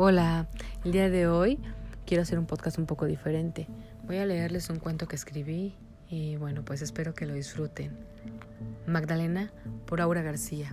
Hola, el día de hoy quiero hacer un podcast un poco diferente. Voy a leerles un cuento que escribí y bueno, pues espero que lo disfruten. Magdalena por Aura García.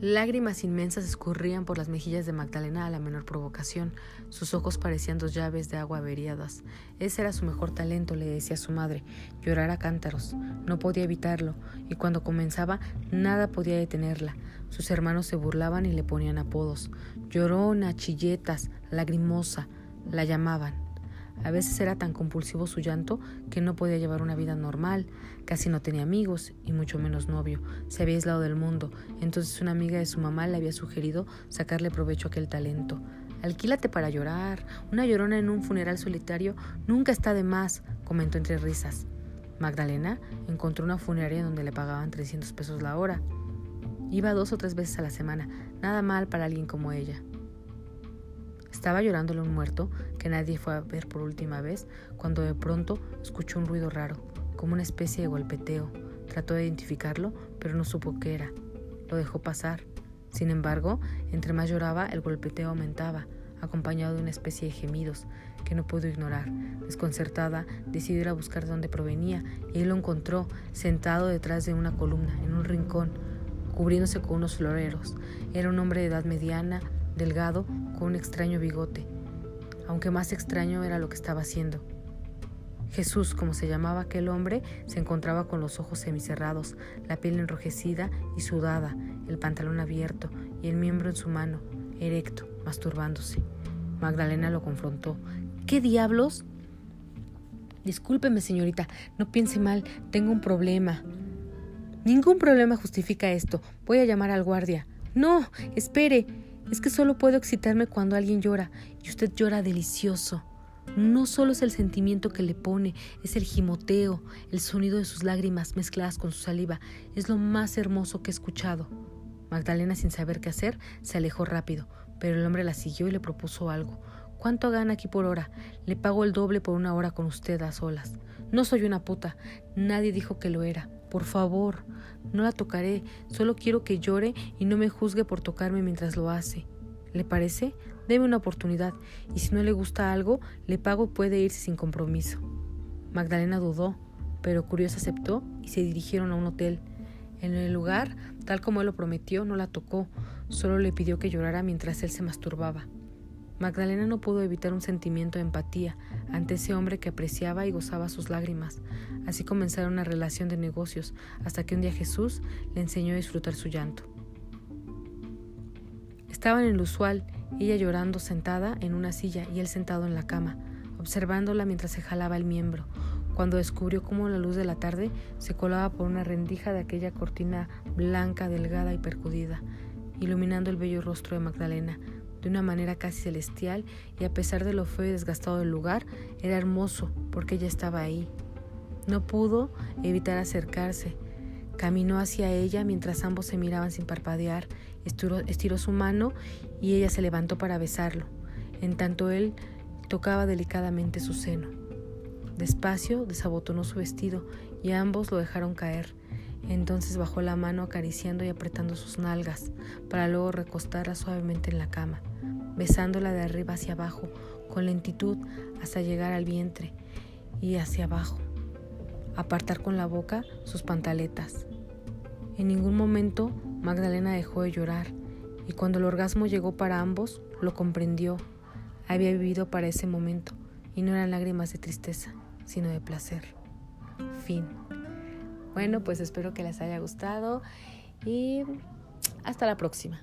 Lágrimas inmensas escurrían por las mejillas de Magdalena a la menor provocación. Sus ojos parecían dos llaves de agua averiadas. Ese era su mejor talento, le decía su madre, llorar a cántaros. No podía evitarlo, y cuando comenzaba, nada podía detenerla. Sus hermanos se burlaban y le ponían apodos. Llorona, chilletas, lagrimosa, la llamaban. A veces era tan compulsivo su llanto que no podía llevar una vida normal, casi no tenía amigos y mucho menos novio, se había aislado del mundo, entonces una amiga de su mamá le había sugerido sacarle provecho a aquel talento. Alquílate para llorar, una llorona en un funeral solitario nunca está de más, comentó entre risas. Magdalena encontró una funeraria donde le pagaban 300 pesos la hora. Iba dos o tres veces a la semana, nada mal para alguien como ella. Estaba llorándole un muerto que nadie fue a ver por última vez cuando de pronto escuchó un ruido raro, como una especie de golpeteo. Trató de identificarlo, pero no supo qué era. Lo dejó pasar. Sin embargo, entre más lloraba, el golpeteo aumentaba, acompañado de una especie de gemidos que no pudo ignorar. Desconcertada, decidió ir a buscar de dónde provenía y él lo encontró sentado detrás de una columna, en un rincón, cubriéndose con unos floreros. Era un hombre de edad mediana, delgado, con un extraño bigote, aunque más extraño era lo que estaba haciendo. Jesús, como se llamaba aquel hombre, se encontraba con los ojos semicerrados, la piel enrojecida y sudada, el pantalón abierto y el miembro en su mano, erecto, masturbándose. Magdalena lo confrontó. ¿Qué diablos? Discúlpeme, señorita, no piense mal, tengo un problema. Ningún problema justifica esto. Voy a llamar al guardia. No, espere. Es que solo puedo excitarme cuando alguien llora, y usted llora delicioso. No solo es el sentimiento que le pone, es el gimoteo, el sonido de sus lágrimas mezcladas con su saliva, es lo más hermoso que he escuchado. Magdalena, sin saber qué hacer, se alejó rápido, pero el hombre la siguió y le propuso algo. ¿Cuánto gana aquí por hora? Le pago el doble por una hora con usted a solas. No soy una puta. Nadie dijo que lo era. Por favor, no la tocaré, solo quiero que llore y no me juzgue por tocarme mientras lo hace. ¿Le parece? Deme una oportunidad, y si no le gusta algo, le pago y puede irse sin compromiso. Magdalena dudó, pero curiosa aceptó y se dirigieron a un hotel. En el lugar, tal como él lo prometió, no la tocó, solo le pidió que llorara mientras él se masturbaba. Magdalena no pudo evitar un sentimiento de empatía ante ese hombre que apreciaba y gozaba sus lágrimas. Así comenzaron una relación de negocios hasta que un día Jesús le enseñó a disfrutar su llanto. Estaba en el usual, ella llorando sentada en una silla y él sentado en la cama, observándola mientras se jalaba el miembro, cuando descubrió cómo la luz de la tarde se colaba por una rendija de aquella cortina blanca, delgada y percudida, iluminando el bello rostro de Magdalena, una manera casi celestial y a pesar de lo feo y desgastado del lugar, era hermoso porque ella estaba ahí. No pudo evitar acercarse. Caminó hacia ella mientras ambos se miraban sin parpadear, estiró, estiró su mano y ella se levantó para besarlo, en tanto él tocaba delicadamente su seno. Despacio desabotonó su vestido y ambos lo dejaron caer. Entonces bajó la mano acariciando y apretando sus nalgas, para luego recostarla suavemente en la cama, besándola de arriba hacia abajo, con lentitud hasta llegar al vientre y hacia abajo, apartar con la boca sus pantaletas. En ningún momento Magdalena dejó de llorar, y cuando el orgasmo llegó para ambos, lo comprendió. Había vivido para ese momento, y no eran lágrimas de tristeza, sino de placer. Fin. Bueno, pues espero que les haya gustado y hasta la próxima.